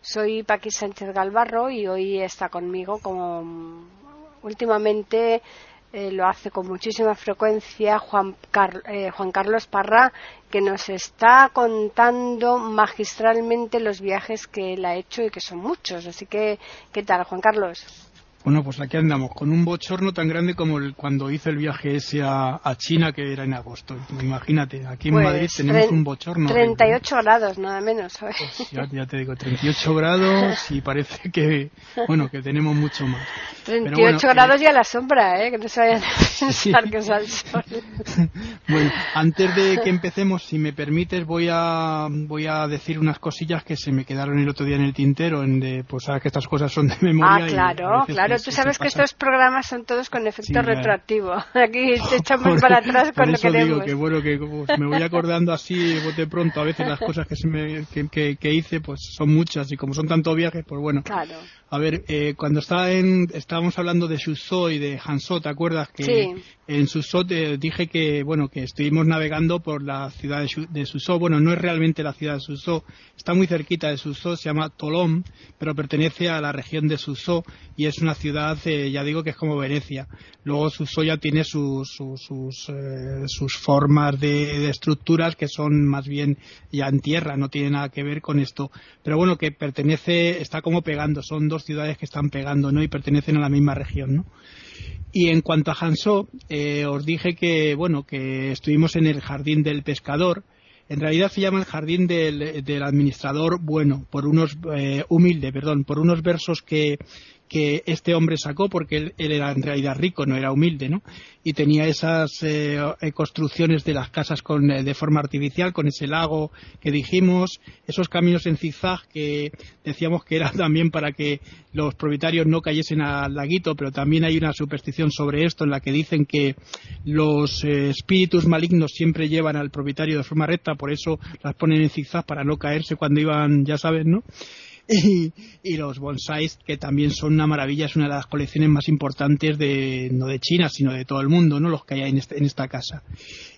Soy Paqui Sánchez Galvarro y hoy está conmigo como últimamente eh, lo hace con muchísima frecuencia Juan, eh, Juan Carlos Parra, que nos está contando magistralmente los viajes que él ha hecho y que son muchos. Así que, ¿qué tal, Juan Carlos? Bueno, pues aquí andamos, con un bochorno tan grande como el, cuando hice el viaje ese a, China, que era en agosto. Imagínate, aquí en pues Madrid tenemos un bochorno. 38 grados, nada menos. Pues ya, te digo, 38 grados y parece que, bueno, que tenemos mucho más. 38 grados y a la sombra, ¿eh? Que no se vayan a pensar que es al sol. bueno, antes de que empecemos, si me permites, voy a, voy a decir unas cosillas que se me quedaron el otro día en el tintero, en de, pues sabes que estas cosas son de memoria. Ah, claro, claro tú sabes que estos programas son todos con efecto retroactivo. Aquí te echamos para atrás cuando por eso Digo que bueno, que me voy acordando así de pronto a veces las cosas que, se me, que, que, hice, pues son muchas y como son tantos viajes, pues bueno. Claro. A ver, eh, cuando estaba en, estábamos hablando de Suzhou y de Hanzhou, ¿te acuerdas? Que en Suzhou te dije que, bueno, que estuvimos navegando por la ciudad de, de. Bueno, no es realmente la ciudad de Suzhou, está muy cerquita de Suzhou, se llama Tolón, pero pertenece a la región de Suzhou y es una ciudad, eh, ya digo que es como Venecia. Luego Suzhou ya tiene sus, sus, sus, eh, sus formas de, de, estructuras que son más bien ya en tierra, no tiene nada que ver con esto. Pero bueno, que pertenece, está como pegando, son dos ciudades que están pegando ¿no? y pertenecen a la misma región. ¿no? Y en cuanto a Hansó, eh, os dije que, bueno, que estuvimos en el Jardín del Pescador. En realidad se llama el Jardín del, del Administrador Bueno, por unos, eh, humilde, perdón, por unos versos que, que este hombre sacó porque él, era en realidad rico, no era humilde, ¿no? Y tenía esas eh, construcciones de las casas con, eh, de forma artificial, con ese lago que dijimos, esos caminos en zigzag que decíamos que eran también para que los propietarios no cayesen al laguito, pero también hay una superstición sobre esto en la que dicen que los eh, espíritus malignos siempre llevan al propietario de forma recta, por eso las ponen en zigzag para no caerse cuando iban, ya saben, ¿no? y, los bonsais que también son una maravilla, es una de las colecciones más importantes de no de China, sino de todo el mundo, ¿no? Los que hay en, este, esta casa.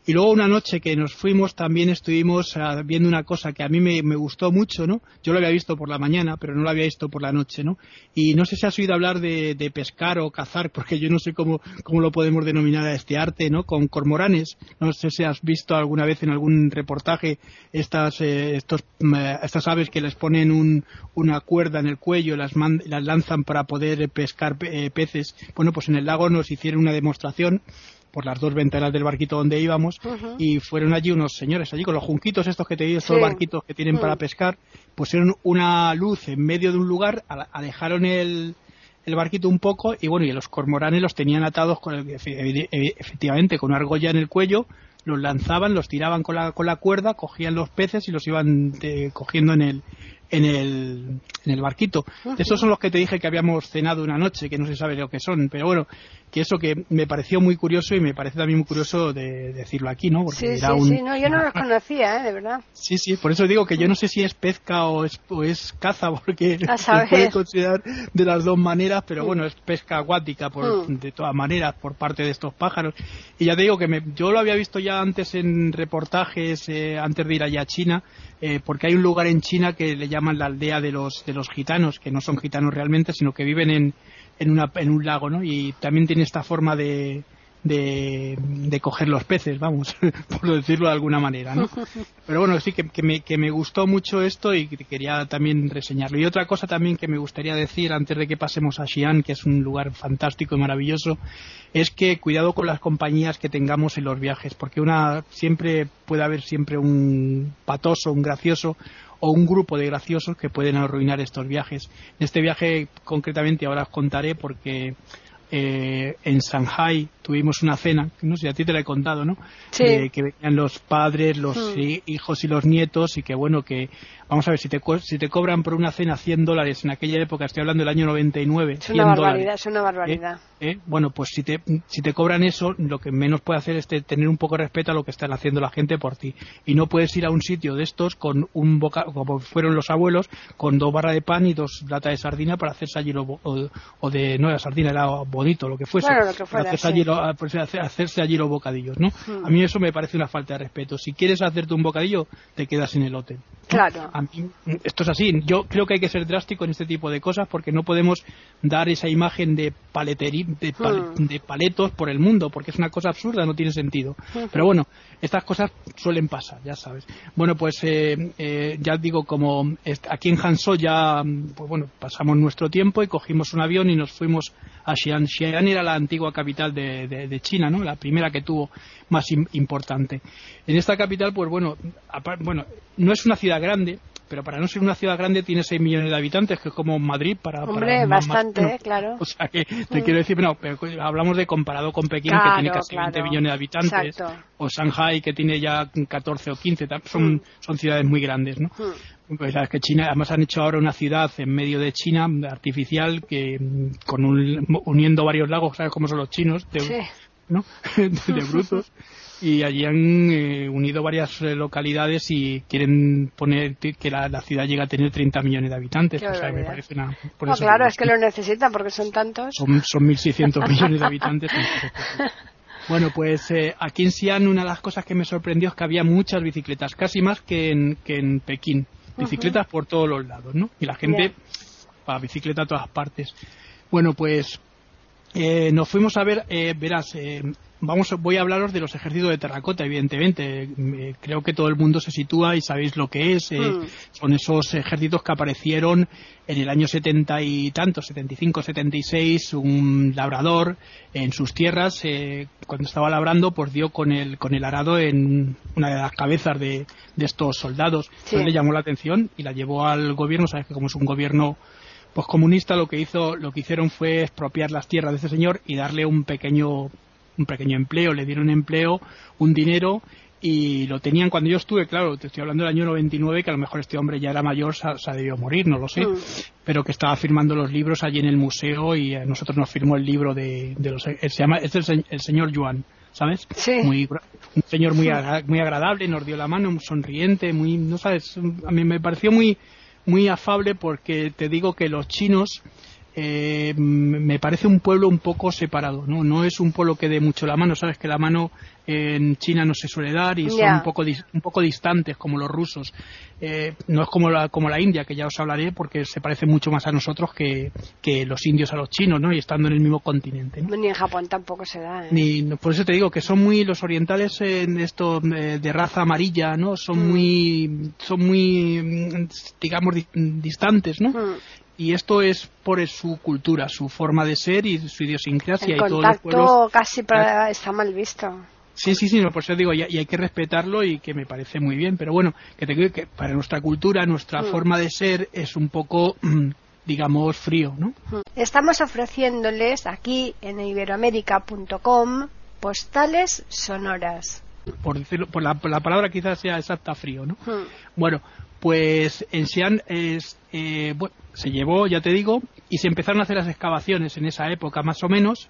Y luego una noche que nos fuimos también estuvimos ah, viendo una cosa que a mí me, gustó mucho, ¿no? Yo lo había visto por la mañana, pero no lo había visto por la noche, ¿no? Y no sé si has oído hablar de, pescar o cazar, porque yo no sé cómo, cómo lo podemos denominar a este arte, ¿no? Con cormoranes. No sé si has visto alguna vez en algún reportaje estas, eh, estos, mm, estas aves que les ponen un, una cuerda en el cuello, las, las lanzan para poder pescar eh, peces. Bueno, pues en el lago nos hicieron una demostración por las dos ventanas del barquito donde íbamos y fueron allí unos señores allí con los junquitos estos que te digo, estos barquitos que tienen para pescar, pusieron una luz en medio de un lugar, alejaron el, el barquito un poco y bueno, y los cormoranes los tenían atados con el, efectivamente con una argolla en el cuello, los lanzaban, los tiraban con la, con la cuerda, cogían los peces y los iban eh, cogiendo en el, en el, en el barquito. Esos son los que te dije que habíamos cenado una noche, que no se sabe lo que son, pero bueno, que eso que me pareció muy curioso y me parece también muy curioso de, decirlo aquí, ¿no? Porque sí, sí, sí, no, yo no los conocía, ¿eh? de verdad. Sí, sí, por eso digo que yo no sé si es pesca o es, o es caza, porque se puede considerar de las dos maneras, pero bueno, es pesca acuática por, mm. de todas maneras por parte de estos pájaros. Y ya te digo que me, yo lo había visto ya antes en reportajes, eh, antes de ir allá a China, eh, porque hay un lugar en China que le llaman la aldea de los, de los gitanos, que no son gitanos realmente, sino que viven en, una, en un lago, ¿no? Y también tiene esta forma de, de, coger los peces, vamos, por decirlo de alguna manera, ¿no? Pero bueno, sí que, que, me, que me gustó mucho esto y quería también reseñarlo. Y otra cosa también que me gustaría decir antes de que pasemos a Xi'an, que es un lugar fantástico y maravilloso, es que cuidado con las compañías que tengamos en los viajes, porque una siempre puede haber siempre un patoso, un gracioso o un grupo de graciosos que pueden arruinar estos viajes. En este viaje concretamente ahora os contaré porque eh, en Shanghai tuvimos una cena, no sé, a ti te la he contado, ¿no? Sí. Eh, que venían los padres, los Hmm. hijos y los nietos y que bueno, que vamos a ver, si te, co- si te cobran por una cena 100 dólares en aquella época, estoy hablando del año 99, Es 100 una dólares. barbaridad, es una barbaridad. ¿eh? Bueno, pues si te, si te cobran eso, lo que menos puede hacer es te- tener un poco de respeto a lo que están haciendo la gente por ti. Y no puedes ir a un sitio de estos con un boca, como fueron los abuelos, con dos barras de pan y dos latas de sardina para hacerse allí lo, o, o de, no era sardina, era bonito, lo que fuese. Bueno, lo que para fuera, hacerse, sí. allí, lo- pues, hacer- hacerse allí los bocadillos, ¿no? Hmm. A mí eso me parece una falta de respeto. Si quieres hacerte un bocadillo, te quedas en el hotel. Claro. A mí, esto es así. Yo creo que hay que ser drástico en este tipo de cosas porque no podemos dar esa imagen de paletería, de, pal- Hmm. de paletos por el mundo, porque es una cosa absurda, no tiene sentido. Pero bueno, estas cosas suelen pasar, ya sabes. Bueno, pues eh, eh, ya digo, como aquí en Hangzhou ya, mm, pues bueno, pasamos nuestro tiempo y cogimos un avión y nos fuimos a Xi'an. Xi'an era la antigua capital de, de- de China, ¿no? La primera que tuvo más im- importante. En esta capital, pues bueno, bueno, no es una ciudad grande, pero para no ser una ciudad grande tiene 6 millones de habitantes, que es como Madrid para... para Hombre, más- bastante, claro. o sea que te quiero decir, no, pero hablamos de comparado con Pekín, que tiene casi 20 claro. millones de habitantes, Exacto. o Shanghai, que tiene ya 14 o 15, tam- son, Mm. son ciudades muy grandes, ¿no? Hmm. Pues que China, además han hecho ahora una ciudad en medio de China artificial que mm, con un- uniendo varios lagos, ¿sabes cómo son los chinos? De, Sí. ¿no? de brutos. Y allí han eh, unido varias eh, localidades y quieren poner que la, la ciudad llegue a tener 30 millones de habitantes. O sea, me parece una. por No, eso claro, es que lo necesitan porque son tantos. son, son 1.600 millones de habitantes. Bueno, pues eh, aquí en Xi'an una de las cosas que me sorprendió es que había muchas bicicletas, casi más que en, que en Pekín. Bicicletas por todos los lados, ¿no? Y la gente para bicicleta a todas partes. Bueno, pues eh, nos fuimos a ver, eh, verás, eh, vamos, voy a hablaros de los ejércitos de terracota, evidentemente. Eh, creo que todo el mundo se sitúa y sabéis lo que es. eh, Mm. Son esos ejércitos que aparecieron en el año 70 y tanto, 75, 76, un labrador en sus tierras, eh, cuando estaba labrando, pues dio con el, con el arado en una de las cabezas de, de estos soldados. Sí. Entonces le llamó la atención y la llevó al gobierno, sabes que como es un gobierno pues comunista lo que hizo lo que hicieron fue expropiar las tierras de ese señor y darle un pequeño un pequeño empleo le dieron empleo un dinero y lo tenían cuando yo estuve claro te estoy hablando del año 99 que a lo mejor este hombre ya era mayor se, ha- se ha debido morir no lo sé Mm. pero que estaba firmando los libros allí en el museo y a nosotros nos firmó el libro de, de los eh, se llama es el, el señor Yuan ¿sabes? Sí. Muy, un señor muy, agra- muy agradable, nos dio la mano, muy sonriente, muy, no sabes, a mí me pareció muy, muy afable porque te digo que los chinos eh, me parece un pueblo un poco separado, ¿no? No es un pueblo que dé mucho la mano, sabes que la mano en China no se suele dar y son un poco un poco distantes como los rusos. Eh, no es como la como la India que ya os hablaré porque se parece mucho más a nosotros que, que los indios a los chinos, ¿no? Y estando en el mismo continente, ¿no? Ni en Japón tampoco se da. ¿eh? Ni, no, por eso te digo que son muy los orientales en esto eh, de raza amarilla, ¿no? Son Mm. muy son muy mm, digamos di- distantes, ¿no? Mm. Y esto es por su cultura, su forma de ser y su idiosincrasia El y todos los contacto pueblos. casi para- está mal visto. Sí, sí, sí, no, por eso digo, y, hay que respetarlo y que me parece muy bien, pero bueno, que te digo que para nuestra cultura, nuestra Mm. forma de ser es un poco, digamos, frío, ¿no? Estamos ofreciéndoles aquí en iberoamérica.com postales sonoras. Por decirlo, por la, por la palabra quizás sea exacta frío, ¿no? Bueno, pues en Xi'an eh, se llevó, ya te digo, y se empezaron a hacer las excavaciones en esa época más o menos,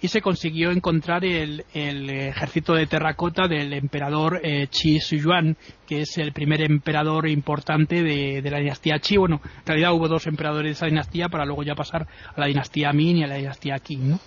y se consiguió encontrar el, ejército de terracota del emperador eh, Qi que es el primer emperador importante de, la dinastía Qi. Bueno, en realidad hubo dos emperadores de esa dinastía para luego ya pasar a la dinastía Ming y a la dinastía Qing, ¿no?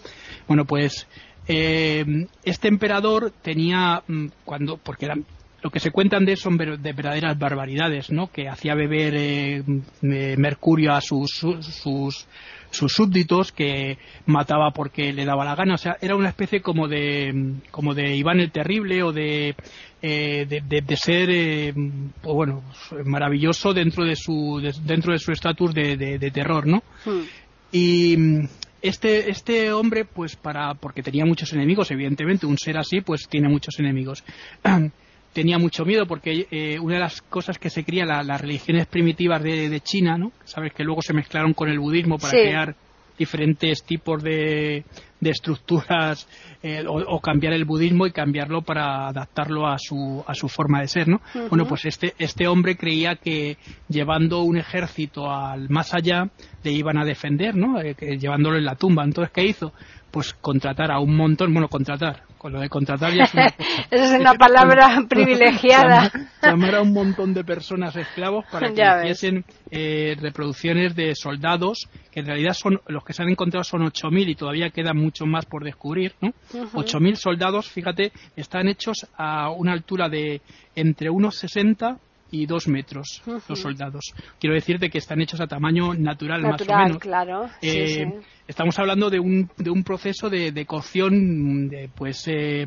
Bueno, pues eh, este emperador tenía, mm, cuando, porque eran lo que se cuentan de él son ver- de verdaderas barbaridades, ¿no? Que hacía beber eh, eh, mercurio a sus, sus, sus- sus súbditos, que mataba porque le daba la gana. O sea, era una especie como de, como de Iván el Terrible o de, eh, de, de- de ser, eh, pues bueno, maravilloso dentro de su, de- dentro de su estatus de, terror, ¿no? Hmm. Y mm, este, este hombre, pues para, porque tenía muchos enemigos, evidentemente, un ser así, pues tiene muchos enemigos. tenía mucho miedo porque eh, una de las cosas que se cría, la- las religiones primitivas de, de China, ¿no? Sabes que luego se mezclaron con el budismo para Sí. crear diferentes tipos de, de estructuras eh, o, cambiar el budismo y cambiarlo para adaptarlo a su, a su forma de ser, ¿no? Bueno, pues este, este hombre creía que llevando un ejército al más allá le iban a defender, ¿no? Eh, llevándolo en la tumba. Entonces, ¿qué hizo? Pues contratar a un montón, bueno, contratar, con lo de contratar ya es una Esa es una palabra privilegiada. Llamar, a un montón de personas esclavos para que hiciesen eh, reproducciones de soldados, que en realidad son los que se han encontrado son 8.000 y todavía queda mucho más por descubrir, ¿no? 8.000 soldados, fíjate, están hechos a una altura de entre unos 60 y dos metros los soldados. Quiero decirte que están hechos a tamaño natural, más o menos. claro. Eh, estamos hablando de un, de un proceso de, de cocción, de, pues eh,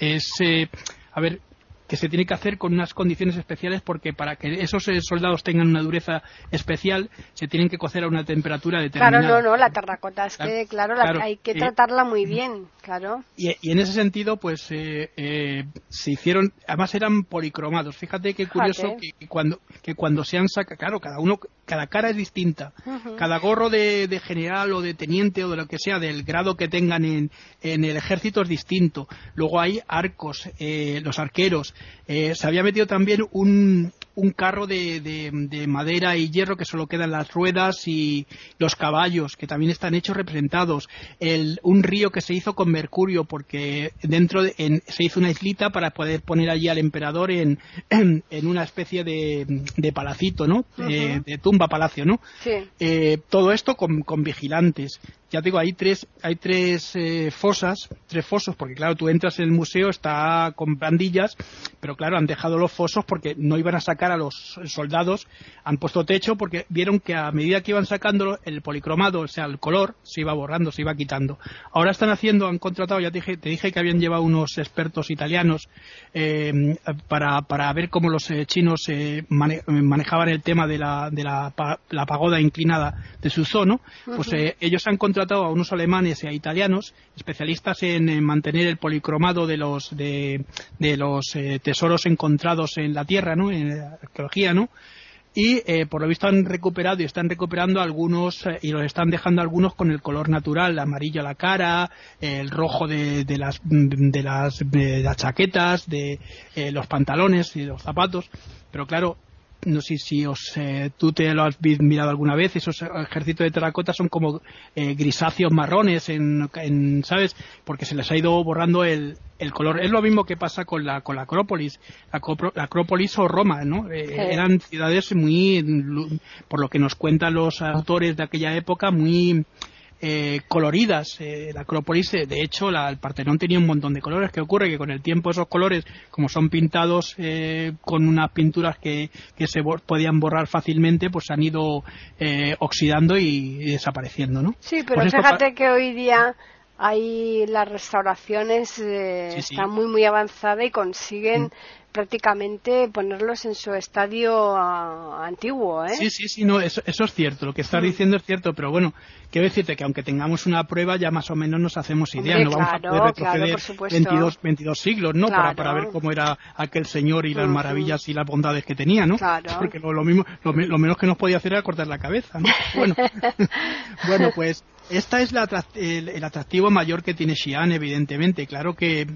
es, eh, a ver, que se tiene que hacer con unas condiciones especiales porque para que esos eh, soldados tengan una dureza especial se tienen que cocer a una temperatura determinada. Claro, no, no, la terracota es que, claro, hay que eh, tratarla muy bien, claro. Y, en ese sentido, pues eh, se hicieron, además eran policromados. Fíjate qué curioso que, cuando que cuando se han sacado, claro, cada uno, cada cara es distinta, cada gorro de, de, general o de teniente o de lo que sea, del grado que tengan en, en el ejército es distinto. Luego hay arcos, los arqueros, eh, se había metido también un, un carro de, de, madera y hierro que solo quedan las ruedas y los caballos que también están hechos representados. El, un río que se hizo con mercurio porque dentro se hizo una islita para poder poner allí al emperador en, en, una especie de, de palacito no eh, de tumba palacio no eh, todo esto con, con vigilantes ya te digo, hay tres, hay tres eh, fosas, tres fosos, porque claro, tú entras en el museo, está con bandillas, pero claro, han dejado los fosos porque no iban a sacar a los soldados, han puesto techo porque vieron que a medida que iban sacando el policromado, o sea, el color, se iba borrando, se iba quitando. Ahora están haciendo, han contratado, ya te dije, te dije que habían llevado unos expertos italianos eh, para, para ver cómo los eh, chinos manejaban el tema de la, de la, la pagoda inclinada de su zono, pues ellos han contratado a unos alemanes a italianos, especialistas en, mantener el policromado de los, de, los eh, tesoros encontrados en la Tierra, ¿no? en la arqueología, ¿no? y eh, por lo visto han recuperado y están recuperando algunos eh, y los están dejando algunos con el color natural, el amarillo a la cara, el rojo de, de, las, de, las, de las chaquetas, de los pantalones y los zapatos, pero claro, no sé si os, eh, tú te lo has mirado alguna vez, esos ejércitos de terracota son como eh, grisáceos marrones, en, ¿sabes? Porque se les ha ido borrando el, el, color. Es lo mismo que pasa con la, con la Acrópolis. La, Acrópolis o Roma, ¿no? Eh, eran ciudades muy, por lo que nos cuentan los autores de aquella época, muy eh, coloridas. Eh, la Acrópolis, eh, de hecho, el Partenón tenía un montón de colores. ¿Qué ocurre? Que con el tiempo esos colores, como son pintados con unas pinturas que, se podían borrar fácilmente, pues han ido oxidando y, desapareciendo, ¿no? Sí, pero pues fíjate que hoy día hay las restauraciones están muy muy avanzadas y consiguen mm prácticamente ponerlos en su estadio ah, antiguo, ¿eh? Sí, sí, sí, no, eso, es cierto, lo que estás mm. diciendo es cierto, pero bueno, quiero decirte que aunque tengamos una prueba ya más o menos nos hacemos idea, no vamos a poder retroceder 22, 22, siglos, ¿no? Para, para ver cómo era aquel señor y las maravillas y las bondades que tenía, ¿no? Porque lo, mismo, lo, menos que nos podía hacer era cortar la cabeza, ¿no? Bueno, bueno pues esta es el, atractivo mayor que tiene Xi'an, evidentemente. Claro que,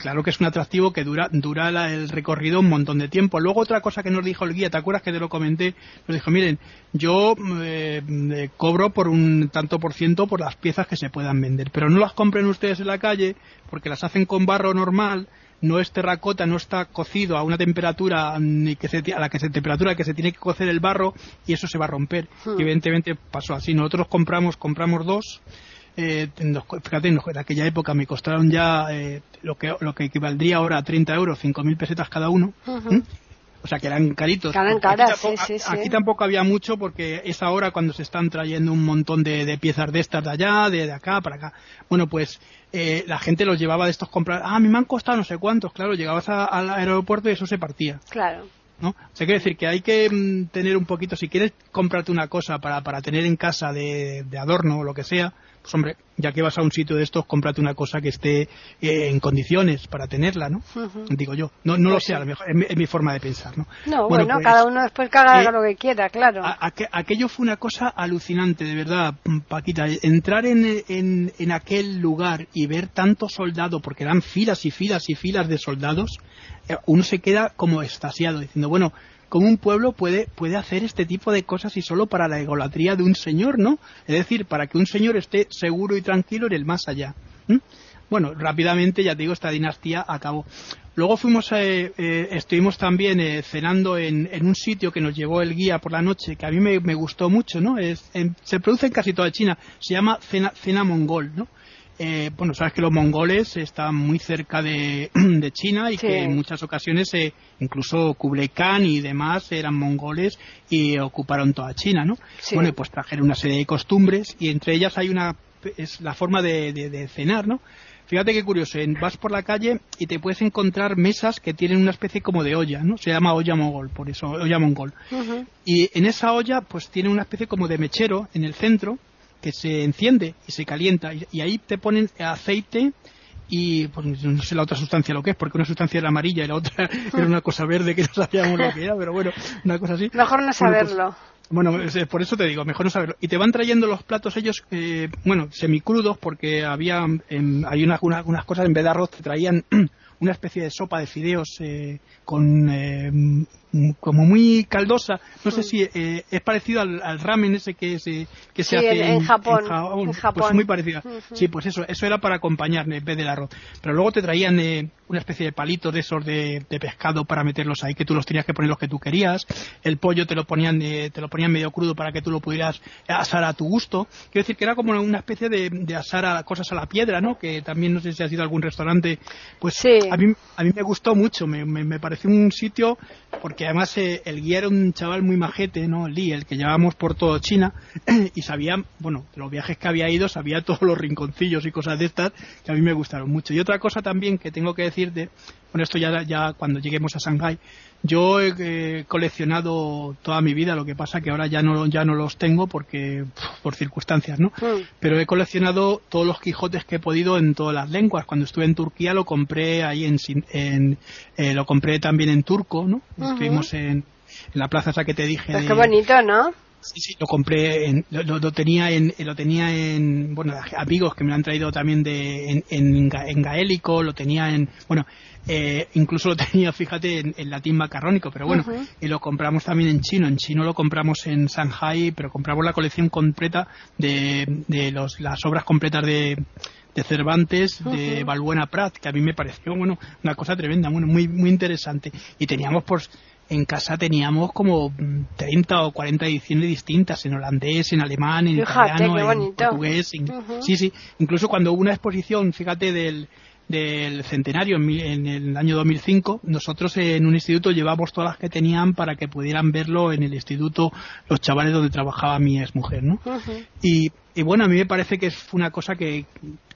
claro que es un atractivo que dura, dura el recorrido un montón de tiempo. Luego otra cosa que nos dijo el guía, ¿te acuerdas que te lo comenté? Nos dijo, miren, yo eh, cobro por un tanto por ciento por las piezas que se puedan vender, pero no las compren ustedes en la calle porque las hacen con barro normal no es terracota, no está cocido a una temperatura mm, que a la que se temperatura que se tiene que cocer el barro y eso se va a romper. Hmm. Y evidentemente pasó así. Nosotros compramos compramos dos. Eh, fíjate, en aquella época me costaron ya eh, lo que lo que equivaldría ahora a 30 euros, 5.000 pesetas cada uno. O sea, que eran caritos. aquí, tampoco, había mucho porque es ahora cuando se están trayendo un montón de, piezas de estas de allá, de, acá, para acá. Bueno, pues eh, la gente los llevaba de estos comprar. Ah, a mí me han costado no sé cuántos. Claro, llegabas al aeropuerto y eso se partía. Claro. ¿no? O sea, quiere decir que hay que mm, tener un poquito, si quieres comprarte una cosa para, para tener en casa de, de adorno o lo que sea, pues hombre, ya que vas a un sitio de estos, cómprate una cosa que esté eh, en condiciones para tenerla, ¿no? Digo yo. No, no lo pues sé, a lo mejor es mi, forma de pensar, ¿no? No, bueno, pues, cada uno después que haga eh, lo que quiera, claro. aquello fue una cosa alucinante, de verdad, Paquita. Entrar en, en, en aquel lugar y ver tantos soldados, porque eran filas y filas y filas de soldados, eh, uno se queda como estasiado, diciendo, bueno, cómo un pueblo puede, puede hacer este tipo de cosas y solo para la egolatría de un señor, ¿no? Es decir, para que un señor esté seguro y tranquilo en el más allá. Bueno, rápidamente, ya te digo, esta dinastía acabó. Luego fuimos, eh, eh, estuvimos también eh, cenando en, un sitio que nos llevó el guía por la noche, que a mí me, gustó mucho, ¿no? se produce en casi toda China, se llama cena, cena mongol, ¿no? Eh, bueno, sabes que los mongoles están muy cerca de, China y que en muchas ocasiones, eh, incluso Kublai Khan y demás eran mongoles y ocuparon toda China, ¿no? Bueno, pues trajeron una serie de costumbres y entre ellas hay una, es la forma de, cenar, ¿no? Fíjate qué curioso, vas por la calle y te puedes encontrar mesas que tienen una especie como de olla, ¿no? Se llama olla mongol, por eso, olla mongol. Y en esa olla, pues tiene una especie como de mechero en el centro que se enciende y se calienta y, ahí te ponen aceite y pues no sé la otra sustancia lo que es, porque una sustancia era amarilla y la otra era una cosa verde que no sabíamos lo que era, pero bueno, una cosa así. Mejor no pues, saberlo. Bueno, por eso te digo, mejor no saberlo. Y te van trayendo los platos ellos, eh, bueno, semicrudos, porque había, hay unas, unas, cosas en vez de arroz, te traían una especie de sopa de fideos eh, con eh, como muy caldosa. No sé si eh, es parecido al, ramen ese que se, que se hace en, Japón. En Japón. Pues muy parecida. Sí, pues eso, eso era para acompañar en vez del arroz. Pero luego te traían eh, una especie de palitos de esos de, pescado para meterlos ahí, que tú los tenías que poner los que tú querías. El pollo te lo ponían eh, te lo ponían medio crudo para que tú lo pudieras asar a tu gusto. Quiero decir que era como una especie de, asar a cosas a la piedra, ¿no? Que también no sé si ha sido algún restaurante. Pues a, mí, a me gustó mucho, me, me, pareció un sitio porque además eh, el guía era un chaval muy majete, ¿no? Lee, el que llevábamos por todo China y sabía, bueno, de los viajes que había ido, sabía todos los rinconcillos y cosas de estas que a mí me gustaron mucho. Y otra cosa también que tengo que decirte, bueno, esto ya, ya cuando lleguemos a Shanghai, yo he coleccionado toda mi vida, lo que pasa que ahora ya no, ya no los tengo porque por circunstancias, ¿no? Hmm. Pero he coleccionado todos los Quijotes que he podido en todas las lenguas. Cuando estuve en Turquía lo compré ahí en, en eh, lo compré también en turco, ¿no? Estuvimos en, en, la plaza esa que te dije. Pues qué bonito, ¿no? Sí, sí, lo compré, en, lo, tenía en, lo tenía en, bueno, amigos que me lo han traído también de, en, en, gaélico, lo tenía en, bueno, eh, incluso lo tenía, fíjate, en, latín macarrónico, pero bueno, y lo compramos también en chino, en chino lo compramos en Shanghai, pero compramos la colección completa de, de los, las obras completas de, de Cervantes, de Balbuena Prat, que a mí me pareció, bueno, una cosa tremenda, bueno, muy, muy interesante. Y teníamos, pues, en casa teníamos como 30 o 40 ediciones distintas, en holandés, en alemán, en italiano, en portugués. Sí, sí. Incluso cuando hubo una exposición, fíjate, del, del centenario en, el año 2005, nosotros en un instituto llevamos todas las que tenían para que pudieran verlo en el instituto los chavales donde trabajaba mi ex mujer, ¿no? y, y, bueno, a mí me parece que es una cosa que,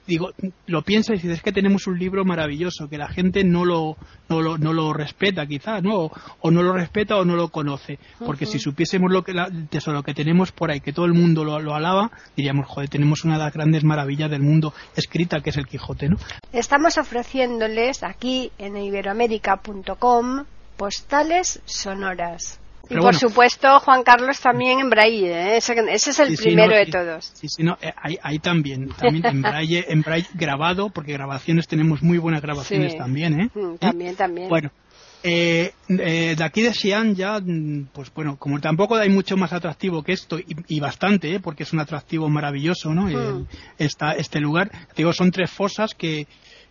digo, lo piensa y dices, es que tenemos un libro maravilloso, que la gente no lo, no lo, no lo respeta quizás, ¿no? O, no lo respeta o no lo conoce. Porque si supiésemos lo que, el tesoro que tenemos por ahí, que todo el mundo lo, lo, alaba, diríamos, joder, tenemos una de las grandes maravillas del mundo escrita, que es el Quijote, ¿no? Estamos ofreciéndoles aquí en iberoamérica.com postales sonoras y por supuesto, Juan Carlos también en braille, ¿eh? ese, es el primero de todos. Sí, sí, no, eh, ahí, también, también en braille, en braille grabado, porque grabaciones tenemos muy buenas grabaciones también, ¿eh? Mm, también, también. Bueno, eh, de aquí de Xi'an ya, mm, pues bueno, como tampoco hay mucho más atractivo que esto, y, bastante, ¿eh? porque es un atractivo maravilloso, ¿no? Mm. este lugar, digo, son tres fosas que,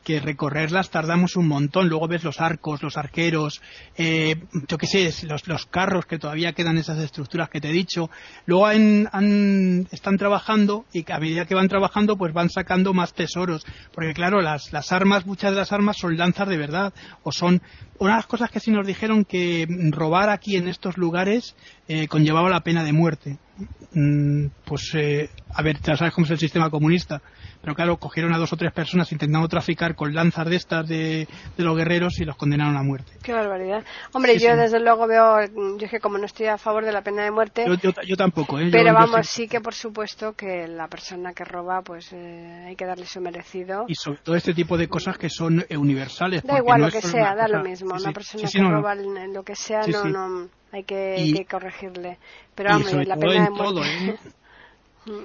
que recorrerlas tardamos un montón. Luego ves los arcos, los arqueros, eh, yo qué sé, los, los, carros que todavía quedan esas estructuras que te he dicho. Luego están trabajando y a medida que van trabajando pues van sacando más tesoros. Porque claro, las, las armas, muchas de las armas son lanzas de verdad o son una de las cosas que sí nos dijeron que robar aquí en estos lugares eh, conllevaba la pena de muerte. Mm, pues, eh, a ver, ya sabes cómo es el sistema comunista pero claro, cogieron a dos o tres personas intentando traficar con lanzas de estas de, los guerreros y los condenaron a muerte. Qué barbaridad. Hombre, yo desde luego veo, yo es que como no estoy a favor de la pena de muerte. Yo, tampoco, ¿eh? Pero vamos, sí que por supuesto que la persona que roba, pues eh, hay que darle su merecido. Y sobre todo este tipo de cosas que son eh, universales. Da igual lo que sea, da lo mismo. una persona que roba lo que sea, no, no, hay que, corregirle. Pero vamos, la pena de muerte.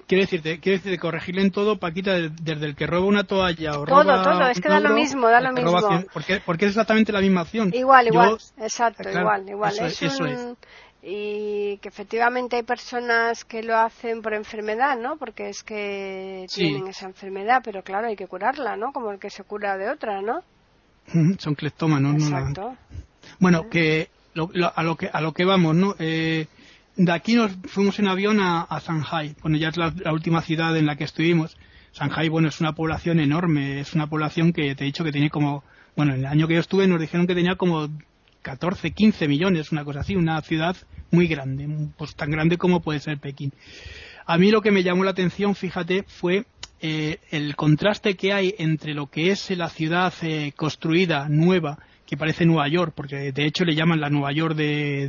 Quiero decirte, quiero decirte, corregirle en todo, Paquita, desde el que roba una toalla o todo, roba. Todo, todo, es que da lo mismo, da lo mismo. porque, porque, es exactamente la misma acción. Igual, igual, exacto, igual, igual. Eso, es, Y que efectivamente hay personas que lo hacen por enfermedad, ¿no? Porque es que tienen esa enfermedad, pero claro, hay que curarla, ¿no? Como el que se cura de otra, ¿no? Son cleptómanos, ¿no? Exacto. Bueno, que, a, lo que a lo que vamos, ¿no? Eh, de aquí nos fuimos en avión a, a Shanghai, bueno, ya es la, última ciudad en la que estuvimos. Shanghai, bueno, es una población enorme, es una población que te he dicho que tiene como, bueno, en el año que yo estuve nos dijeron que tenía como 14, 15 millones, una cosa así, una ciudad muy grande, pues tan grande como puede ser Pekín. A mí lo que me llamó la atención, fíjate, fue eh, el contraste que hay entre lo que es la ciudad eh, construida, nueva, que parece Nueva York, porque de hecho le llaman la Nueva York de,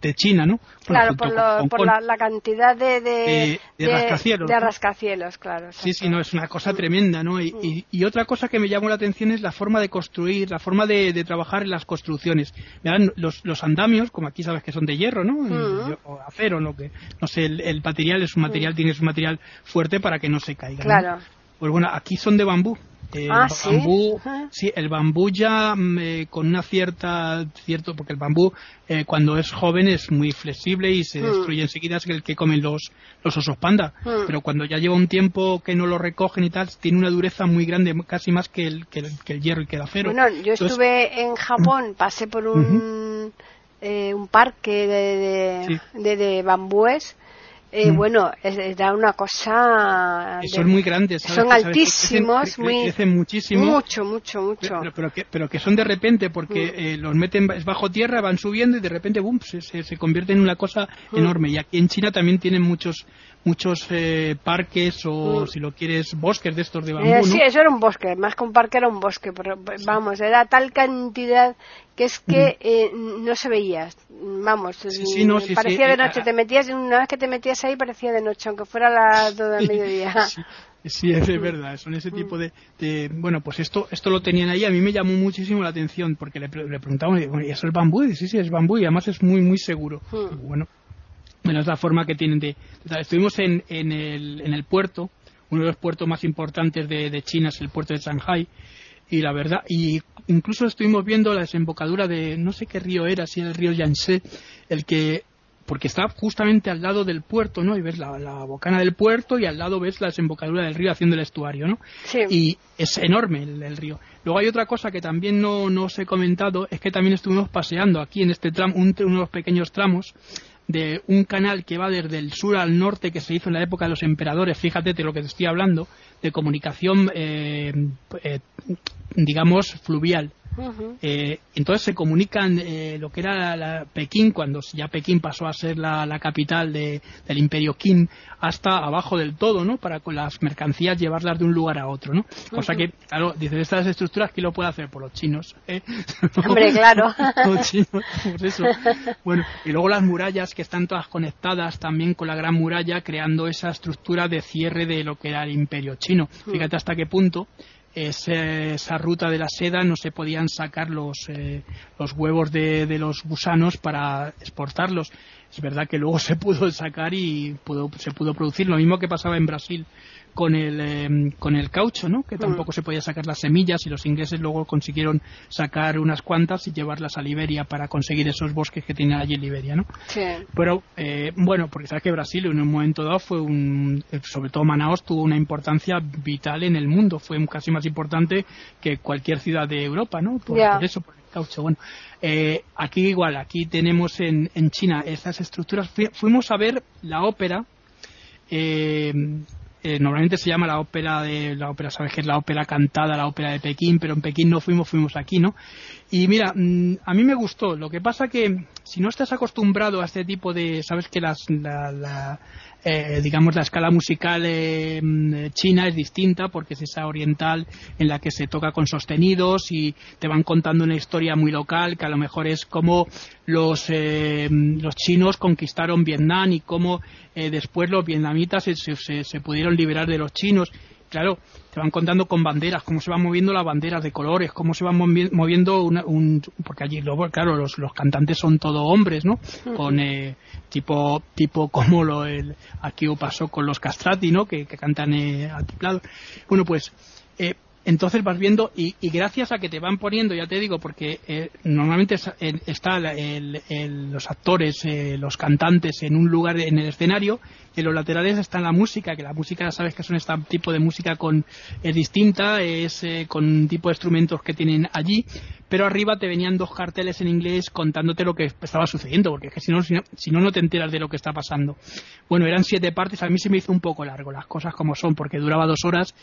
de, China, ¿no? claro, por, la, cantidad de, de, rascacielos. De rascacielos, claro. Sí, sí, no, es una cosa tremenda, ¿no? Y, y, otra cosa que me llamó la atención es la forma de construir, la forma de, trabajar en las construcciones. Los, los andamios, como aquí sabes que son de hierro, ¿no? O acero, ¿no? Que, no sé, el, material es un material, tiene su material fuerte para que no se caiga. Claro. Pues bueno, aquí son de bambú. El ah, bambú, ¿sí? el bambú ya mm, eh, con una cierta, cierto, porque el bambú eh, cuando es joven es muy flexible y se hmm. destruye enseguida, es el que comen los, los osos panda. Hmm. Pero cuando ya lleva un tiempo que no lo recogen y tal, tiene una dureza muy grande, casi más que el, que el, hierro y que el acero. Bueno, yo estuve en Japón, pasé por un, eh, un parque de, de, de bambúes eh, mm. Bueno, da una cosa. son muy grandes. Son altísimos, muy. Crecen muchísimo. Mucho, mucho, mucho. Pero, que, pero que son de repente, porque mm. eh, los meten bajo tierra, van subiendo y de repente, boom, se, se, se convierte en una cosa mm. enorme. Y aquí en China también tienen muchos muchos eh, parques o, si lo quieres, bosques de estos de bambú. ¿no? Sí, eso era un bosque, más que un parque era un bosque, pero vamos, era tal cantidad que es que eh, no se veía. Vamos, parecía de noche. Te metías, una vez que te metías ahí parecía de noche, aunque fuera las dos del mediodía. Sí, es verdad, son ese tipo de, Bueno, pues esto esto lo tenían ahí, a mí me llamó muchísimo la atención, porque le, le preguntaban, ¿y eso es bambú? Y sí, sí, es bambú, y además es muy, muy seguro. Bueno, bueno, es la forma que tienen de... Estuvimos en, en, el, en el puerto, uno de los puertos más importantes de, de China es el puerto de Shanghai, y la verdad, y incluso estuvimos viendo la desembocadura de no sé qué río era, si era el río Yangtze, el que porque está justamente al lado del puerto, ¿no? Y ves la, bocana del puerto y al lado ves la desembocadura del río haciendo el estuario, ¿no? Sí. Y es enorme el, río. Luego hay otra cosa que también no, no, os he comentado, es que también estuvimos paseando aquí en este tramo, un, unos pequeños tramos de un canal que va desde el sur al norte que se hizo en la época de los emperadores, fíjate de lo que te estoy hablando, de comunicación, eh, eh, digamos, fluvial. Eh, entonces se comunican eh, lo que era la, Pekín, cuando ya Pekín pasó a ser la, capital del imperio Qin, hasta abajo del todo, ¿no? Para con las mercancías llevarlas de un lugar a otro, ¿no? Cosa que, claro, dice, estas estructuras, ¿quién lo puede hacer? Por los chinos, ¿eh? Hombre, claro. los chinos, pues eso. Bueno, y luego las murallas que están todas conectadas también con la gran muralla, creando esa estructura de cierre de lo que era el imperio chino. Fíjate hasta qué punto esa ruta de la seda no se podían sacar los, eh, los huevos de, de, los gusanos para exportarlos. Es verdad que luego se pudo sacar y se pudo producir lo mismo que pasaba en Brasil con el, em, con el caucho, ¿no? que mm. tampoco se podía sacar las semillas y los ingleses luego consiguieron sacar unas cuantas y llevarlas a Liberia para conseguir esos bosques que tienen allí Liberia. ¿no? Pero eh, bueno, porque sabes que Brasil en un momento dado fue un, eh, sobre todo Manaos tuvo una importancia vital en el mundo, fue casi más importante que cualquier ciudad de Europa, ¿no? Por, eso, por el caucho. Bueno, eh, aquí igual, aquí tenemos en, en China esas estructuras. fuimos a ver la ópera eh, eh, normalmente se llama la ópera de la ópera, sabes que es la ópera cantada, la ópera de Pekín, pero en Pekín no fuimos, fuimos aquí, ¿no? Y mira, mm, a mí me gustó. Lo que pasa que si no estás acostumbrado a este tipo de, sabes que las, eh, digamos, la escala musical eh, mm, china es distinta porque es esa oriental en la que se toca con sostenidos y te van contando una historia muy local que a lo mejor es como los, eh, los chinos conquistaron Vietnam y cómo después los vietnamitas se, se pudieron liberar de los chinos claro, te van contando con banderas, cómo se van moviendo las banderas de colores, cómo se van moviendo un, porque allí luego, claro, los, cantantes son todo hombres, ¿no? Con eh, tipo tipo como lo el, aquí pasó con los castrati, ¿no? Que, cantan eh, altiplado. Bueno, pues eh, entonces vas viendo y, gracias a que te van poniendo, ya te digo, porque eh, normalmente están los actores, eh, los cantantes en un lugar en el escenario, en los laterales está la música, que la música sabes que es un este tipo de música con es distinta, es eh, con tipo de instrumentos que tienen allí, pero arriba te venían dos carteles en inglés contándote lo que estaba sucediendo, porque es que si no, si no, no te enteras de lo que está pasando. Bueno, eran siete partes, a mí se me hizo un poco largo, las cosas como son, porque duraba dos horas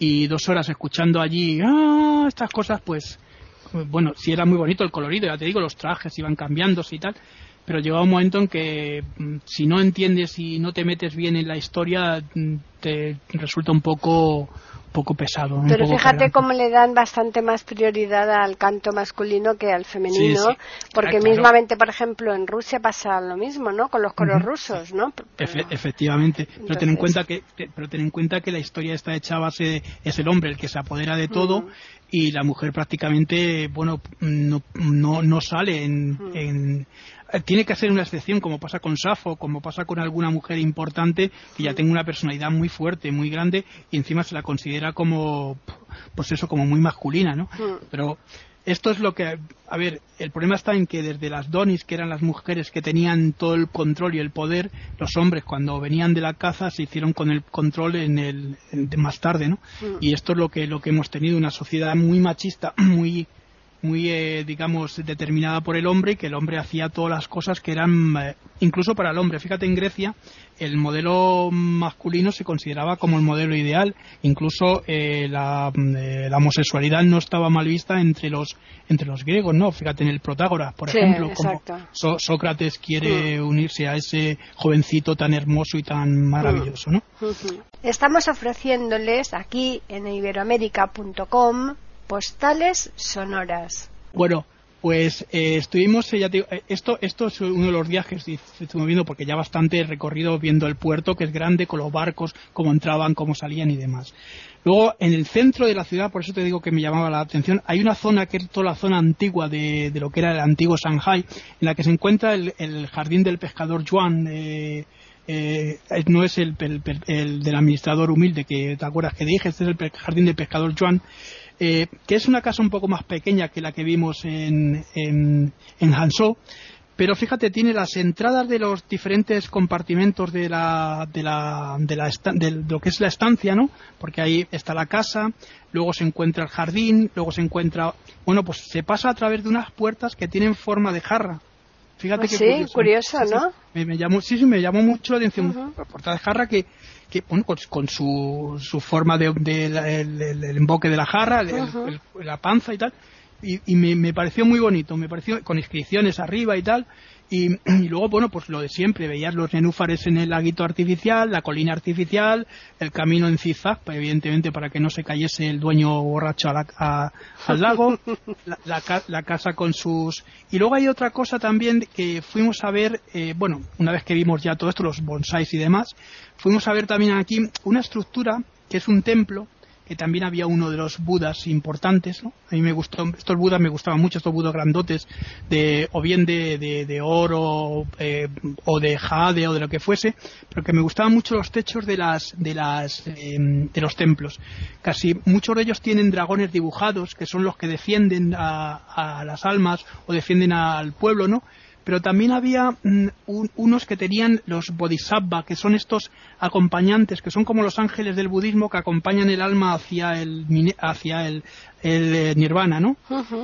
y dos horas escuchando allí ah, estas cosas, pues bueno, sí era muy bonito el colorido, ya te digo, los trajes iban cambiándose y tal, pero llegaba un momento en que mm, si no entiendes y no te metes bien en la historia, mm, te resulta un poco poco pesado. Pero fíjate cómo le dan bastante más prioridad al canto masculino que al femenino, porque ah, mismamente, por ejemplo, en Rusia pasa lo mismo, ¿no? Con los coros rusos, ¿no? efectivamente. Pero ten en cuenta que, pero ten en cuenta que la historia está hecha a base es el hombre el que se apodera de todo y la mujer prácticamente, bueno, no, no, no sale en tiene que hacer una excepción, como pasa con Safo, como pasa con alguna mujer importante que ya tenga una personalidad muy fuerte, muy grande, y encima se la considera como, pues eso, como muy masculina, ¿no? Pero esto es lo que, a ver, el problema está en que desde las donis, que eran las mujeres que tenían todo el control y el poder, los hombres cuando venían de la caza se hicieron con el control en el, más tarde, ¿no? Y esto es lo que, lo que hemos tenido, una sociedad muy machista, muy muy, eh, digamos, determinada por el hombre y que el hombre hacía todas las cosas que eran, eh, incluso para el hombre. Fíjate, en Grecia el modelo masculino se consideraba como el modelo ideal. Incluso eh, la, homosexualidad no estaba mal vista entre los, entre los griegos, ¿no? Fíjate en el Protágoras, por ejemplo, como Sócrates quiere mm. unirse a ese jovencito tan hermoso y tan maravilloso, ¿no? Estamos ofreciéndoles aquí en iberoamérica.com postales sonoras. Bueno, pues eh, estuvimos, eh, eh, esto, esto es uno de los viajes que estuvimos viendo porque ya bastante recorrido viendo el puerto que es grande con los barcos, cómo entraban, cómo salían y demás. Luego, en el centro de la ciudad, por eso te digo que me llamaba la atención, hay una zona que es toda la zona antigua de, lo que era el antiguo Shanghai, en la que se encuentra el, jardín del pescador Juan. no es el, el, del administrador humilde que te acuerdas que dije, este es el jardín del pescador Juan eh, que es una casa un poco más pequeña que la que vimos en, en, en Hanzhou, pero fíjate, tiene las entradas de los diferentes compartimentos de, la, de, la, de, la, de lo que es la estancia, ¿no? Porque ahí está la casa, luego se encuentra el jardín, luego se encuentra, bueno, pues se pasa a través de unas puertas que tienen forma de jarra. Fíjate pues que sí, curioso, ¿no? me, llamó, sí, sí, me llamó mucho la atención. Puerta de jarra que que bueno, con, su, su, forma de, el, emboque de la jarra, la panza y tal, y, me, me, pareció muy bonito, me pareció con inscripciones arriba y tal, y, luego, bueno, pues lo de siempre, veías los nenúfares en el laguito artificial, la colina artificial, el camino en zigzag, evidentemente para que no se cayese el dueño borracho al lago, la, la, casa con sus... Y luego hay otra cosa también que fuimos a ver, eh, bueno, una vez que vimos ya todo esto, los bonsáis y demás, fuimos a ver también aquí una estructura que es un templo, también había uno de los budas importantes, ¿no? A mí me gustó, estos budas me gustaban mucho, estos budas grandotes, de, o bien de, de, oro, eh, o de jade, o de lo que fuese, pero que me gustaban mucho los techos de las, de las, em, de los templos. Casi muchos de ellos tienen dragones dibujados, que son los que defienden a, a las almas, o defienden al pueblo, ¿no? Pero también había mm, unos que tenían los bodhisattva, que son estos acompañantes, que son como los ángeles del budismo que acompañan el alma hacia el, hacia el, eh, nirvana, ¿no?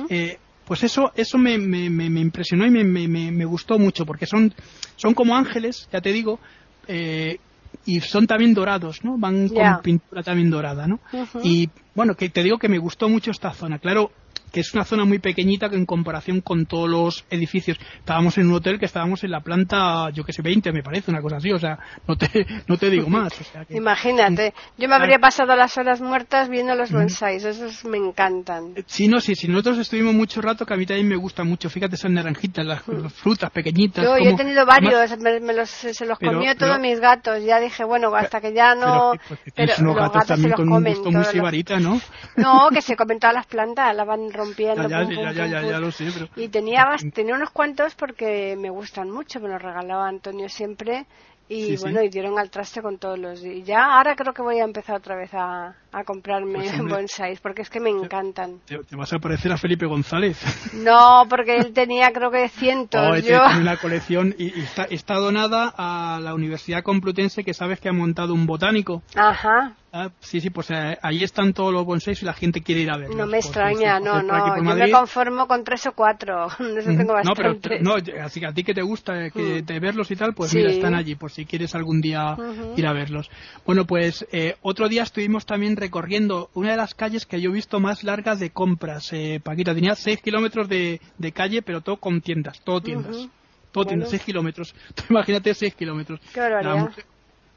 Eh, pues eso, eso me, impresionó y me, gustó mucho, porque son, son como ángeles, ya te digo, eh, y son también dorados, ¿no? Van con pintura también dorada, ¿no? Y bueno, que te digo que me gustó mucho esta zona. Claro, que es una zona muy pequeñita que en comparación con todos los edificios. Estábamos en un hotel que estábamos en la planta, yo que sé, 20 me parece, una cosa así, o sea, no te, no te digo más. Imagínate, yo me habría pasado las horas muertas viendo los bonsais, esos me encantan. Sí, no, sí, sí, nosotros estuvimos mucho rato que a mí también me gusta mucho, fíjate esas naranjitas, las, frutas pequeñitas. Yo, he tenido varios, me, los, se los comió todos mis gatos, ya dije, bueno, hasta que ya no... Pero, los gatos también con un gusto muy sibarita, ¿no? No, que se comen todas las plantas, las van rompiendo. Ya, ya, ya, ya, ya, lo sé, pero... Y tenía, tenía unos cuantos porque me gustan mucho, me los regalaba Antonio siempre y bueno, y dieron al traste con todos los. Y ya ahora creo que voy a empezar otra vez a, a comprarme pues, bonsais, porque es que me encantan. Te, vas a parecer a Felipe González. No, porque él tenía creo que cientos. Oh, yo... Una colección y, está, está, donada a la Universidad Complutense, que sabes que ha montado un botánico. Ajá. Ah, sí, sí, pues eh, ahí están todos los bonsais y la gente quiere ir a verlos. No me extraña, no, no. Yo me conformo con tres o cuatro. Eso tengo bastante. No, pero no, así que a ti que te gusta eh, que mm. verlos y tal, pues mira, están allí, por si quieres algún día ir a verlos. Bueno, pues eh, otro día estuvimos también recorriendo una de las calles que yo he visto más largas de compras. Eh, Paquita, tenía 6 kilómetros de, calle, pero todo con tiendas, todo tiendas. Todo tiendas, 6 kilómetros. imagínate 6 kilómetros. Qué barbaridad.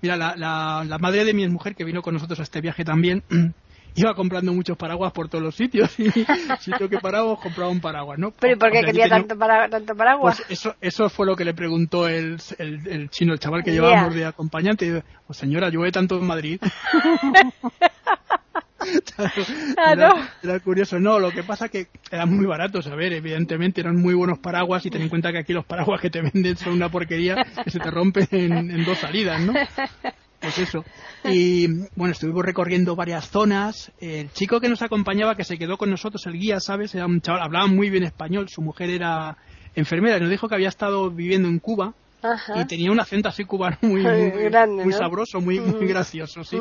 mira, la, la, la madre de mi mujer que vino con nosotros a este viaje también iba comprando muchos paraguas por todos los sitios y sitio que paraguas compraba un paraguas, ¿no? ¿Pero por qué quería tanto, tanto paraguas? Pues eso, eso fue lo que le preguntó el, el, chino, el chaval que llevábamos de acompañante. Y, pues señora, llueve tanto en Madrid. claro, Era, curioso. No, lo que pasa que eran muy baratos, a ver, evidentemente eran muy buenos paraguas y ten en cuenta que aquí los paraguas que te venden son una porquería que se te rompen en, en dos salidas, ¿no? Pues eso. Y bueno, estuvimos recorriendo varias zonas. El chico que nos acompañaba, que se quedó con nosotros, el guía, ¿sabes? Era un chaval, hablaba muy bien español. Su mujer era enfermera y nos dijo que había estado viviendo en Cuba. Y tenía un acento así cubano muy, muy, sabroso, muy, muy gracioso, sí.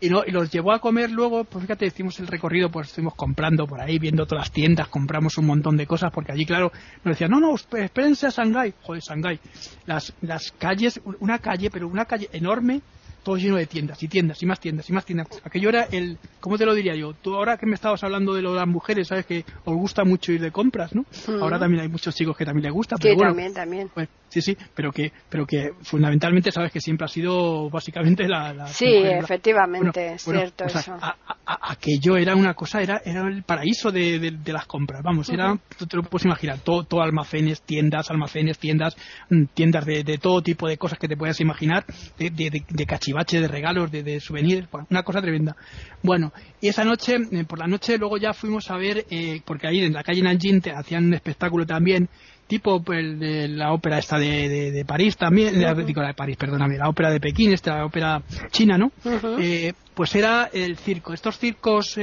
y, no, y los llevó a comer luego, pues fíjate, hicimos el recorrido, pues estuvimos comprando por ahí, viendo todas las tiendas, compramos un montón de cosas, porque allí, claro, nos decían, no, no, espérense a Shanghái, joder, Shanghái. Las, las calles, una calle, pero una calle enorme, todo lleno de tiendas y tiendas y más tiendas y más tiendas. Aquello era el, ¿cómo te lo diría yo? Tú ahora que me estabas hablando de lo de las mujeres, sabes que os gusta mucho ir de compras, ¿no? Ahora también hay muchos chicos que también les gusta, pero bueno, también, también. Pues, sí, sí, pero que, pero que fundamentalmente sabes que siempre ha sido básicamente la. sí, efectivamente, es cierto eso. aquello era una cosa, era, era el paraíso de, de, las compras, vamos, era, tú te lo puedes imaginar, todo, todo almacenes, tiendas, almacenes, tiendas, mm, tiendas de, de todo tipo de cosas que te puedas imaginar, de, de, de bache de regalos, de, de souvenirs, una cosa tremenda. Bueno, y esa noche, eh, por la noche, luego ya fuimos a ver, eh, porque ahí en la calle Nanjing te hacían un espectáculo también, tipo pues, de la ópera esta de, de, París también, la, digo, la de París, perdóname, la ópera de Pekín, esta la ópera china, ¿no? Eh, pues era el circo. Estos circos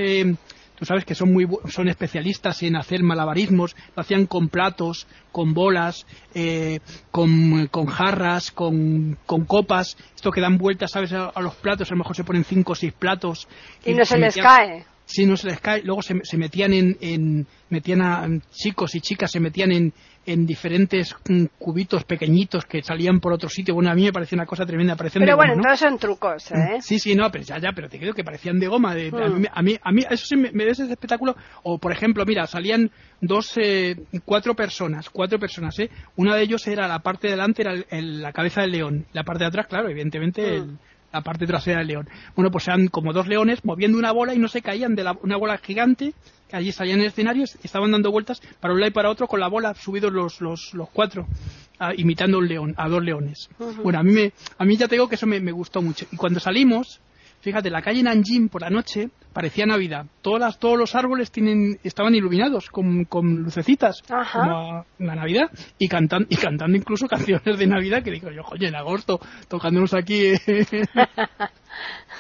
tú sabes que son muy son especialistas en hacer malabarismos, lo hacían con platos, con bolas, eh, con, jarras, con, copas, esto que dan vueltas, sabes, a, los platos, a lo mejor se ponen cinco o seis platos. Y, no se, les cae. Sí, no se les cae. Luego se, se metían en, en, metían a chicos y chicas, se metían en, en diferentes mm, cubitos pequeñitos que salían por otro sitio. Bueno, a mí me parecía una cosa tremenda. Pero bueno, todos son trucos, ¿eh? Mm, sí, sí, no, pero ya, ya, pero te creo que parecían de goma. De, mm. a, mí, a, mí, eso sí me, me ese espectáculo. O, por ejemplo, mira, salían dos, eh, cuatro personas, cuatro personas, ¿eh? Una de ellos era la parte de delante, era la cabeza del león. La parte de atrás, claro, evidentemente, la parte trasera del león. Bueno, pues eran como dos leones moviendo una bola y no se caían de la, una bola gigante allí salían en el escenario, estaban dando vueltas para un lado y para otro con la bola subidos los, los, los cuatro, imitando un león, a dos leones. Bueno, a mí, me, a mí ya te digo que eso me, me, gustó mucho. Y cuando salimos, fíjate, la calle Nanjing por la noche parecía Navidad. Todas las, todos los árboles tienen, estaban iluminados con, con lucecitas, como la Navidad, y, cantan, y cantando incluso canciones de Navidad que digo yo, oye, en agosto, tocándonos aquí.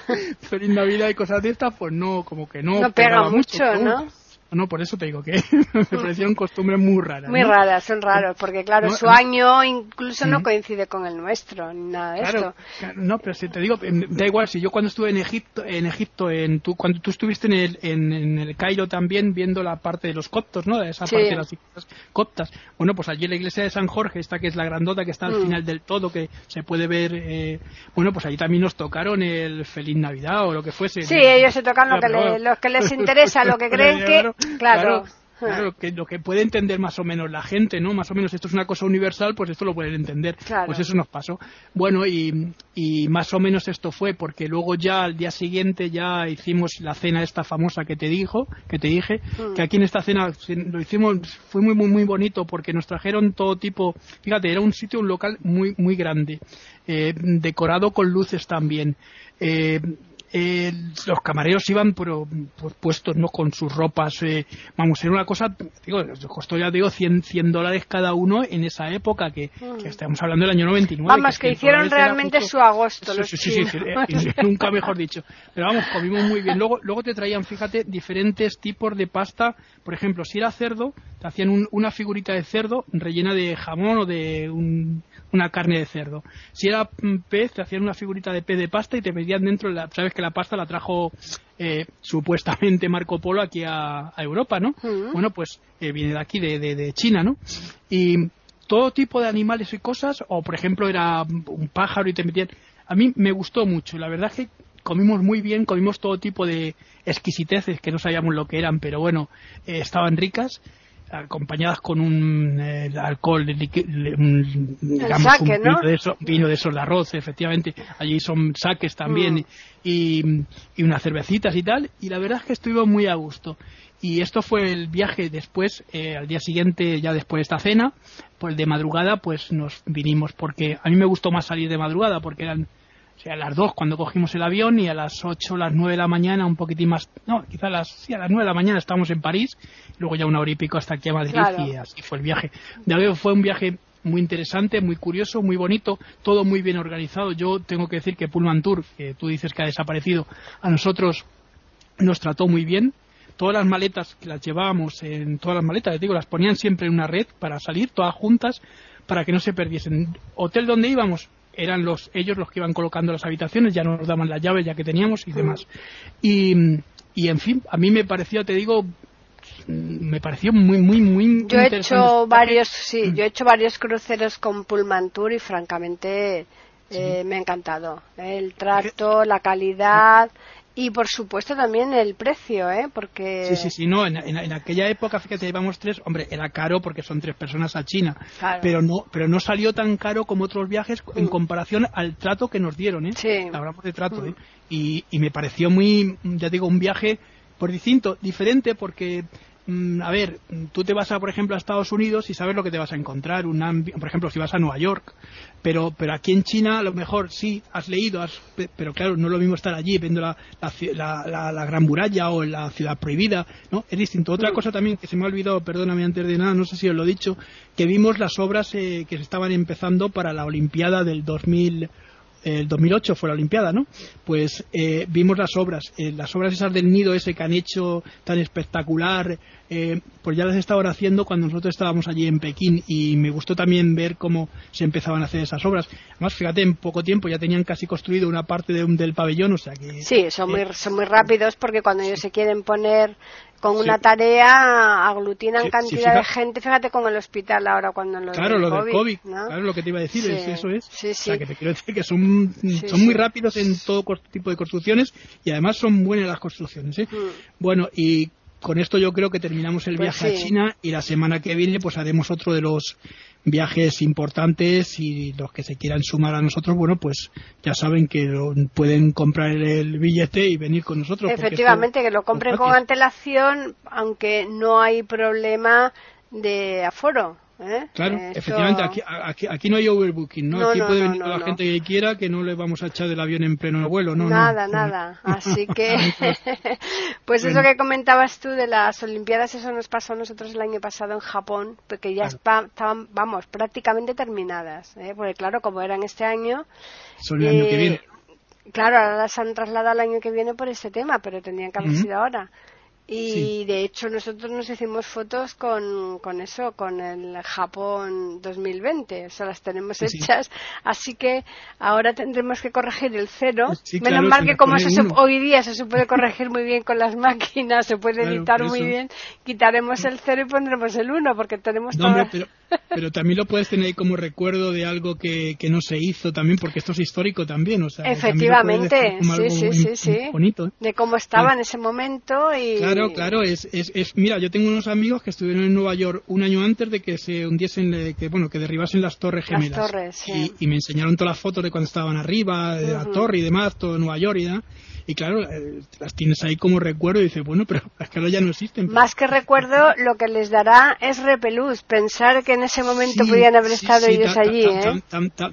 Feliz Navidad y cosas de estas, pues no, como que no. No pega mucho, ¿no? No, por eso te digo que me parecieron costumbres muy raras. Muy raras, son raros, porque claro, su año incluso no coincide con el nuestro, nada de esto. no, pero si te digo, da igual, si yo cuando estuve en Egipto, en Egipto, en tu, cuando tú estuviste en el, en, el Cairo también viendo la parte de los coptos, ¿no? Esa parte de las coptas. Bueno, pues allí en la iglesia de San Jorge, esta que es la grandota que está al mm. final del todo, que se puede ver, eh, bueno, pues allí también nos tocaron el Feliz Navidad o lo que fuese. Sí, ellos se tocan lo que, los que les interesa, lo que creen que Claro. Claro, lo que, lo que puede entender más o menos la gente, ¿no? Más o menos esto es una cosa universal, pues esto lo pueden entender. Pues eso nos pasó. Bueno, y, y, más o menos esto fue, porque luego ya al día siguiente ya hicimos la cena esta famosa que te dijo, que te dije, mm. que aquí en esta cena lo hicimos, fue muy, muy, muy bonito, porque nos trajeron todo tipo, fíjate, era un sitio, un local muy, muy grande, eh, decorado con luces también. Eh, eh, los camareros iban pero, puestos no con sus ropas eh, vamos era una cosa digo costó ya digo 100, 100 dólares cada uno en esa época que, mm. estamos hablando del año 99 vamos que, hicieron realmente su agosto los sí, sí, sí, eh, nunca mejor dicho. Pero vamos comimos muy bien. Luego luego te traían fíjate diferentes tipos de pasta. Por ejemplo si era cerdo te hacían una figurita de cerdo rellena de jamón o de un una carne de cerdo. Si era pez, te hacían una figurita de pez de pasta y te metían dentro, la, sabes que la pasta la trajo eh, supuestamente Marco Polo aquí a, Europa, ¿no? Bueno, pues eh, viene de aquí, de, de, China, ¿no? Y todo tipo de animales y cosas, o por ejemplo era un pájaro y te metían... A mí me gustó mucho, la verdad es que comimos muy bien, comimos todo tipo de exquisiteces que no sabíamos lo que eran, pero bueno, eh, estaban ricas acompañadas con un eh, alcohol, un, digamos, vino, de eso, vino de esos arroz, efectivamente. Allí son saques también mm. y, y, unas cervecitas y tal. Y la verdad es que estuvimos muy a gusto. Y esto fue el viaje después, eh, al día siguiente, ya después de esta cena, pues de madrugada, pues nos vinimos, porque a mí me gustó más salir de madrugada, porque eran o sea, a las 2 cuando cogimos el avión y a las 8, las 9 de la mañana, un poquitín más, no, quizá a las, sí, a las 9 de la mañana estábamos en París, luego ya una hora y pico hasta aquí a Madrid y así fue el viaje. De verdad fue un viaje muy interesante, muy curioso, muy bonito, todo muy bien organizado. Yo tengo que decir que Pullman Tour, que tú dices que ha desaparecido, a nosotros nos trató muy bien. Todas las maletas que las llevábamos en todas las maletas, les digo, las ponían siempre en una red para salir, todas juntas, para que no se perdiesen. Hotel donde íbamos, eran los ellos los que iban colocando las habitaciones, ya nos daban las llaves ya que teníamos y demás. Y, y en fin, a mí me pareció, te digo, me pareció muy muy muy yo he hecho varios sí yo he hecho varios cruceros con Pullman Tour y francamente eh, me ha encantado. El trato la calidad y por supuesto también el precio, ¿eh? Porque... Sí, sí, sí, no, en, en, aquella época, fíjate, íbamos tres, hombre, era caro porque son tres personas a China, pero no pero no salió tan caro como otros viajes en mm. comparación al trato que nos dieron, ¿eh? Sí. Hablamos de trato, ¿eh? Mm. Y, y me pareció muy, ya digo, un viaje por distinto, diferente porque a ver, tú te vas a, por ejemplo, a Estados Unidos y sabes lo que te vas a encontrar, un por ejemplo, si vas a Nueva York, pero, pero aquí en China a lo mejor sí, has leído, pero claro, no es lo mismo estar allí viendo la, la, la, Gran Muralla o la Ciudad Prohibida, ¿no? Es distinto. Otra cosa también que se me ha olvidado, perdóname antes de nada, no sé si os lo he dicho, que vimos las obras eh, que se estaban empezando para la Olimpiada del 2000 el 2008 fue la Olimpiada, ¿no? Pues eh, vimos las obras, eh, las obras esas del nido ese que han hecho tan espectacular, eh, pues ya las estaban haciendo cuando nosotros estábamos allí en Pekín y me gustó también ver cómo se empezaban a hacer esas obras. Además, fíjate, en poco tiempo ya tenían casi construido una parte de un, del pabellón, o sea que... Sí, son, muy, son muy rápidos porque cuando ellos se quieren poner con una tarea aglutinan cantidad de gente. Fíjate con el hospital ahora cuando lo Claro, lo del COVID. Claro, lo que te iba a decir, es, eso es. o sea, que te quiero decir que son, son muy rápidos en todo tipo de construcciones y además son buenas las construcciones. ¿eh? Mm. Bueno, y con esto yo creo que terminamos el pues viaje a China y la semana que viene pues haremos otro de los viajes importantes y los que se quieran sumar a nosotros, bueno, pues ya saben que pueden comprar el billete y venir con nosotros. Efectivamente, que lo compren con antelación, aunque no hay problema de aforo. ¿Eh? Claro, efectivamente, aquí, aquí, no hay overbooking, ¿no? aquí puede venir la gente que quiera, que no le vamos a echar del avión en pleno vuelo, ¿no? Nada, nada. Así que, pues eso que comentabas tú de las Olimpiadas, eso nos pasó a nosotros el año pasado en Japón, porque ya estaban, vamos, prácticamente terminadas, ¿eh? Porque claro, como eran este año... Son el año que viene. Claro, ahora las han trasladado al año que viene por este tema, pero tendrían que haber sido ahora. Y de hecho nosotros nos hicimos fotos con, con eso, con el Japón 2020, o sea, las tenemos hechas, así que ahora tendremos que corregir el cero. Menos mal que como hoy día se puede corregir muy bien con las máquinas, se puede editar muy bien, quitaremos el cero y pondremos el uno, porque tenemos no, pero, pero, también lo puedes tener como recuerdo de algo que, que no se hizo también, porque esto es histórico también, o sea, efectivamente, sí, sí, sí, sí, bonito, ¿eh? de cómo estaba en ese momento y Claro, claro, es, es, es, mira, yo tengo unos amigos que estuvieron en Nueva York un año antes de que se hundiesen, que bueno, que derribasen las torres gemelas. Las torres, sí. y, me enseñaron todas las fotos de cuando estaban arriba, de la torre y demás, todo Nueva York y demás y claro, eh, las tienes ahí como recuerdo y dices, bueno, pero las que ahora ya no existen. Más que recuerdo, lo que les dará es repelús, pensar que en ese momento podían haber estado ellos allí. ¿eh?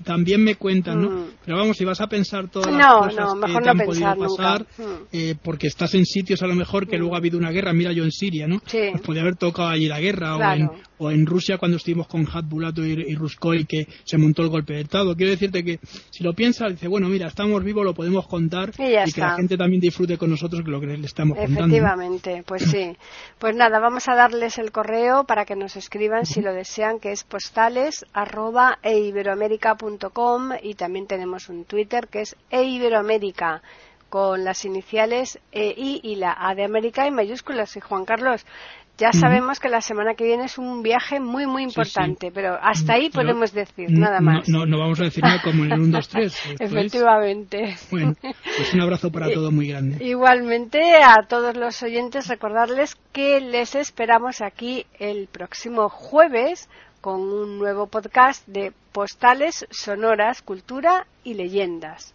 también me cuentan, ¿no? Mm. Pero vamos, si vas a pensar todas las cosas que te han podido pasar, mm. eh, porque estás en sitios a lo mejor que luego ha habido una guerra, mira yo en Siria, ¿no? Sí. Pues podría haber tocado allí la guerra, o, en, o en Rusia cuando estuvimos con Hatbulato y, y Ruskoy, que se montó el golpe de Estado. Quiero decirte que si lo piensas, dice, bueno, mira, estamos vivos, lo podemos contar y, que la gente también disfrute con nosotros lo que le estamos contando. Efectivamente, pues sí. Pues nada, vamos a darles el correo para que nos escriban si lo desean, que es postales arroba eiberoamerica.com y también tenemos un Twitter que es eiberoamerica con las iniciales EI y la A de América en mayúsculas. Y Juan Carlos, ya sabemos que la semana que viene es un viaje muy, muy importante, pero hasta ahí podemos decir, nada más. No, no, vamos a decir nada como en el 1, 2, 3. Efectivamente. Bueno, pues un abrazo para todos muy grande. Igualmente, a todos los oyentes, recordarles que les esperamos aquí el próximo jueves con un nuevo podcast de postales, sonoras, cultura y leyendas.